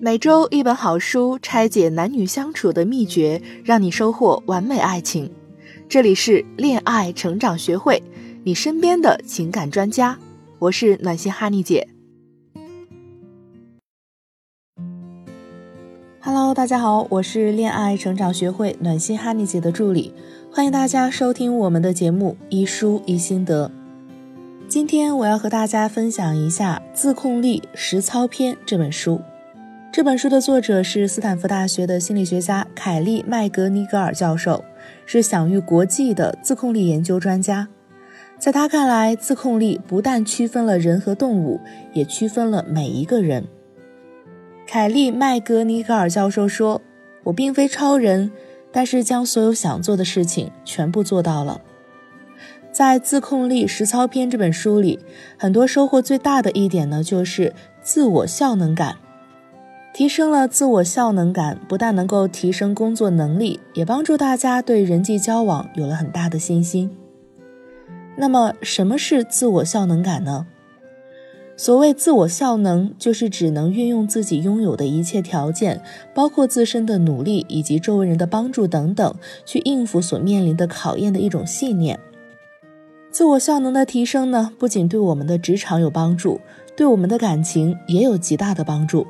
每周一本好书，拆解男女相处的秘诀，让你收获完美爱情。这里是恋爱成长学会，你身边的情感专家。我是暖心哈尼姐。Hello，大家好，我是恋爱成长学会暖心哈尼姐的助理，欢迎大家收听我们的节目《一书一心得》。今天我要和大家分享一下《自控力实操篇》这本书。这本书的作者是斯坦福大学的心理学家凯利·麦格尼格尔教授，是享誉国际的自控力研究专家。在他看来，自控力不但区分了人和动物，也区分了每一个人。凯利·麦格尼格尔教授说：“我并非超人，但是将所有想做的事情全部做到了。”在《自控力实操篇》这本书里，很多收获最大的一点呢，就是自我效能感。提升了自我效能感，不但能够提升工作能力，也帮助大家对人际交往有了很大的信心。那么，什么是自我效能感呢？所谓自我效能，就是只能运用自己拥有的一切条件，包括自身的努力以及周围人的帮助等等，去应付所面临的考验的一种信念。自我效能的提升呢，不仅对我们的职场有帮助，对我们的感情也有极大的帮助。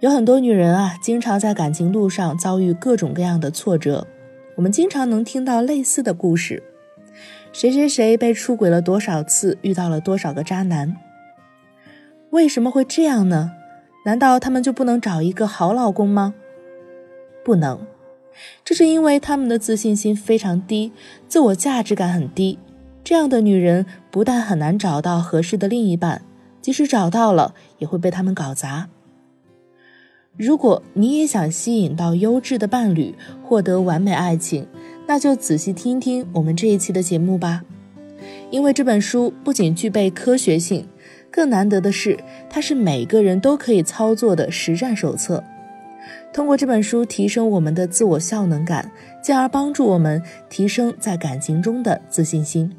有很多女人啊，经常在感情路上遭遇各种各样的挫折。我们经常能听到类似的故事：谁谁谁被出轨了多少次，遇到了多少个渣男。为什么会这样呢？难道他们就不能找一个好老公吗？不能，这是因为他们的自信心非常低，自我价值感很低。这样的女人不但很难找到合适的另一半，即使找到了，也会被他们搞砸。如果你也想吸引到优质的伴侣，获得完美爱情，那就仔细听听我们这一期的节目吧。因为这本书不仅具备科学性，更难得的是，它是每个人都可以操作的实战手册。通过这本书提升我们的自我效能感，进而帮助我们提升在感情中的自信心。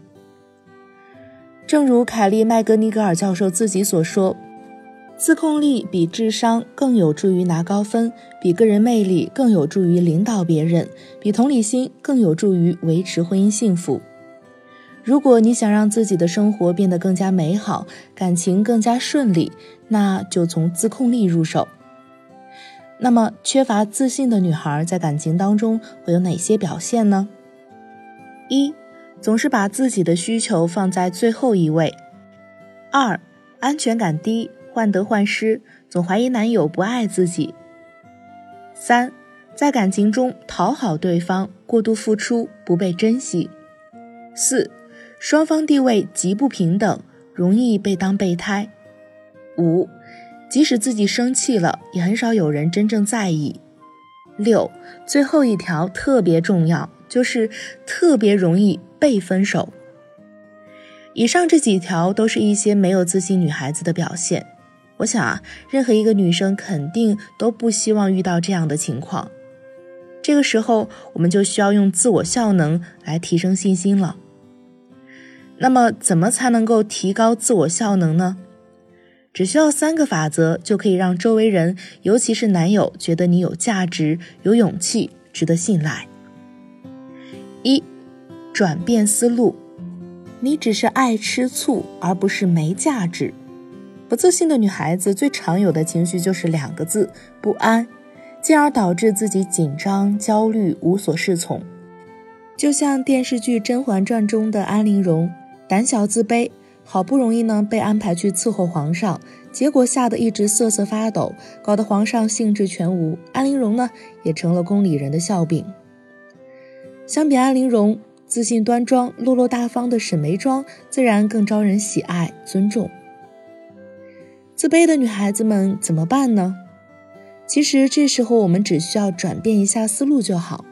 正如凯利·麦格尼格尔教授自己所说。自控力比智商更有助于拿高分，比个人魅力更有助于领导别人，比同理心更有助于维持婚姻幸福。如果你想让自己的生活变得更加美好，感情更加顺利，那就从自控力入手。那么，缺乏自信的女孩在感情当中会有哪些表现呢？一，总是把自己的需求放在最后一位；二，安全感低。患得患失，总怀疑男友不爱自己。三，在感情中讨好对方，过度付出，不被珍惜。四，双方地位极不平等，容易被当备胎。五，即使自己生气了，也很少有人真正在意。六，最后一条特别重要，就是特别容易被分手。以上这几条都是一些没有自信女孩子的表现。我想啊，任何一个女生肯定都不希望遇到这样的情况。这个时候，我们就需要用自我效能来提升信心了。那么，怎么才能够提高自我效能呢？只需要三个法则，就可以让周围人，尤其是男友，觉得你有价值、有勇气、值得信赖。一，转变思路，你只是爱吃醋，而不是没价值。不自信的女孩子最常有的情绪就是两个字：不安，进而导致自己紧张、焦虑、无所适从。就像电视剧《甄嬛传》中的安陵容，胆小自卑，好不容易呢被安排去伺候皇上，结果吓得一直瑟瑟发抖，搞得皇上兴致全无。安陵容呢也成了宫里人的笑柄。相比安陵容，自信端庄、落落大方的沈眉庄自然更招人喜爱、尊重。自卑的女孩子们怎么办呢？其实这时候我们只需要转变一下思路就好。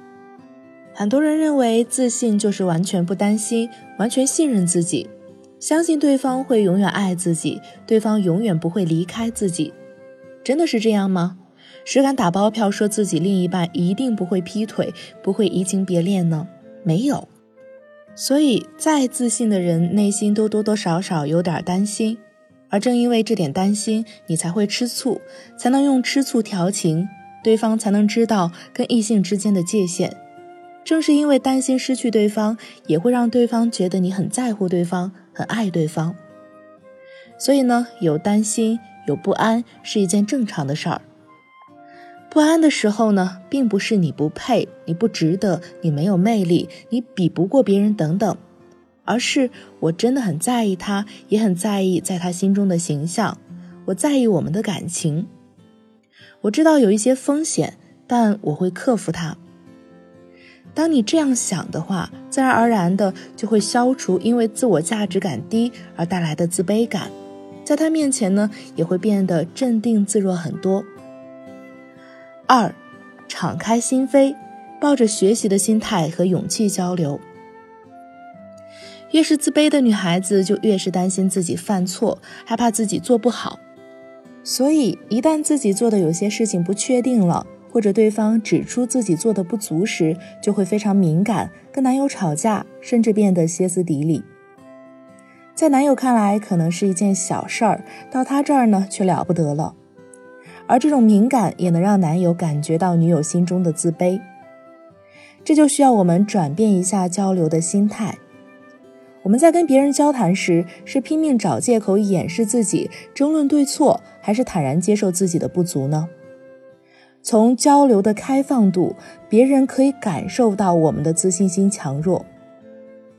很多人认为自信就是完全不担心、完全信任自己，相信对方会永远爱自己，对方永远不会离开自己。真的是这样吗？谁敢打包票说自己另一半一定不会劈腿、不会移情别恋呢？没有。所以再自信的人内心都多多少少有点担心。而正因为这点担心，你才会吃醋，才能用吃醋调情，对方才能知道跟异性之间的界限。正是因为担心失去对方，也会让对方觉得你很在乎对方，很爱对方。所以呢，有担心、有不安是一件正常的事儿。不安的时候呢，并不是你不配、你不值得、你没有魅力、你比不过别人等等，而是我真的很在意他，也很在意在他心中的形象。我在意我们的感情。我知道有一些风险，但我会克服它。当你这样想的话，自然而然的就会消除因为自我价值感低而带来的自卑感，在他面前呢，也会变得镇定自若很多。二，敞开心扉，抱着学习的心态和勇气交流。越是自卑的女孩子，就越是担心自己犯错，害怕自己做不好。所以，一旦自己做的有些事情不确定了，或者对方指出自己做的不足时，就会非常敏感，跟男友吵架，甚至变得歇斯底里。在男友看来，可能是一件小事儿，到他这儿呢，却了不得了。而这种敏感也能让男友感觉到女友心中的自卑，这就需要我们转变一下交流的心态。我们在跟别人交谈时，是拼命找借口掩饰自己，争论对错，还是坦然接受自己的不足呢？从交流的开放度，别人可以感受到我们的自信心强弱。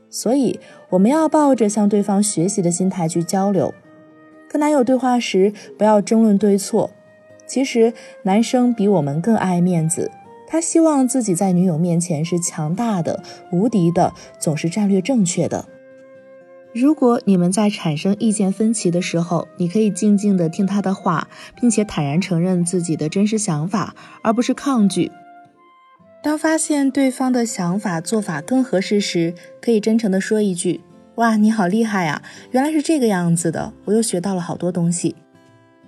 所以，我们要抱着向对方学习的心态去交流。跟男友对话时，不要争论对错。其实男生比我们更爱面子，他希望自己在女友面前是强大的、无敌的，总是战略正确的。如果你们在产生意见分歧的时候，你可以静静的听他的话，并且坦然承认自己的真实想法，而不是抗拒。当发现对方的想法做法更合适时，可以真诚的说一句：“哇，你好厉害呀！原来是这个样子的，我又学到了好多东西。”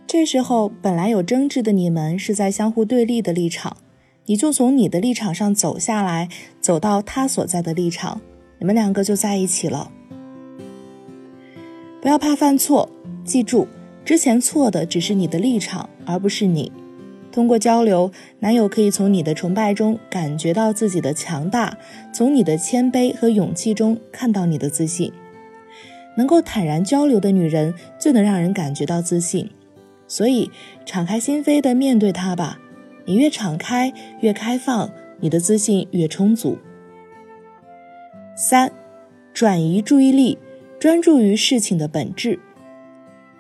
这时候，本来有争执的你们是在相互对立的立场，你就从你的立场上走下来，走到他所在的立场，你们两个就在一起了。不要怕犯错，记住，之前错的只是你的立场，而不是你。通过交流，男友可以从你的崇拜中感觉到自己的强大，从你的谦卑和勇气中看到你的自信。能够坦然交流的女人，最能让人感觉到自信。所以，敞开心扉的面对他吧。你越敞开，越开放，你的自信越充足。三，转移注意力，专注于事情的本质。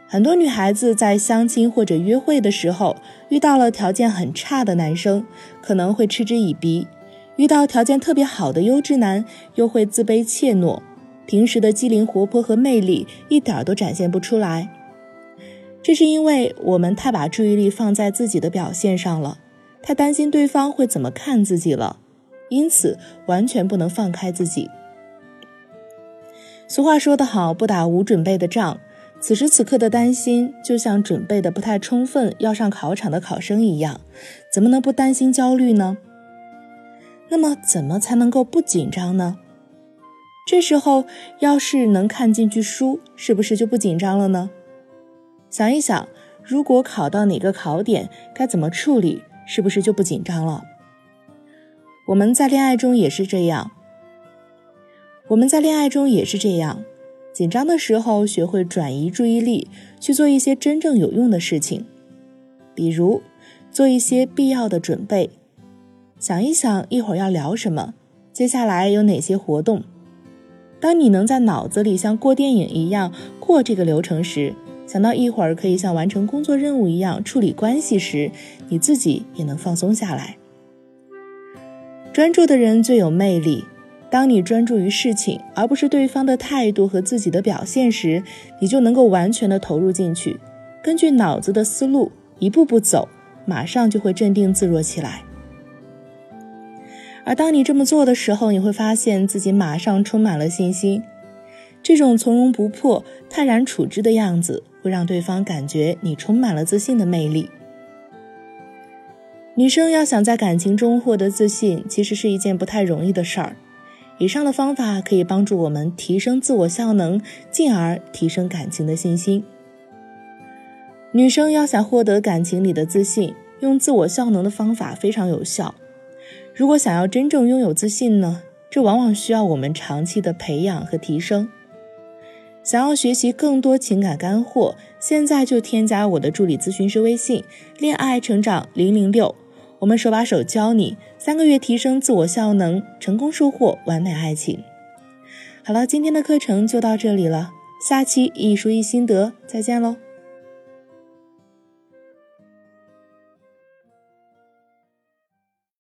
很多女孩子在相亲或者约会的时候，遇到了条件很差的男生，可能会嗤之以鼻；遇到条件特别好的优质男，又会自卑怯懦，平时的机灵活泼和魅力一点都展现不出来。这是因为我们太把注意力放在自己的表现上了，太担心对方会怎么看自己了，因此完全不能放开自己。俗话说得好，不打无准备的仗。此时此刻的担心，就像准备的不太充分要上考场的考生一样，怎么能不担心焦虑呢？那么怎么才能够不紧张呢？这时候要是能看进去书，是不是就不紧张了呢？想一想，如果考到哪个考点，该怎么处理，是不是就不紧张了？我们在恋爱中也是这样。我们在恋爱中也是这样，紧张的时候学会转移注意力，去做一些真正有用的事情，比如做一些必要的准备，想一想一会儿要聊什么，接下来有哪些活动。当你能在脑子里像过电影一样过这个流程时，想到一会儿可以像完成工作任务一样处理关系时，你自己也能放松下来。专注的人最有魅力。当你专注于事情，而不是对方的态度和自己的表现时，你就能够完全的投入进去，根据脑子的思路一步步走，马上就会镇定自若起来。而当你这么做的时候，你会发现自己马上充满了信心。这种从容不迫、泰然处之的样子。会让对方感觉你充满了自信的魅力。女生要想在感情中获得自信，其实是一件不太容易的事儿。以上的方法可以帮助我们提升自我效能，进而提升感情的信心。女生要想获得感情里的自信，用自我效能的方法非常有效。如果想要真正拥有自信呢，这往往需要我们长期的培养和提升。想要学习更多情感干货，现在就添加我的助理咨询师微信“恋爱成长零零六”，我们手把手教你三个月提升自我效能，成功收获完美爱情。好了，今天的课程就到这里了，下期一书一心得，再见喽。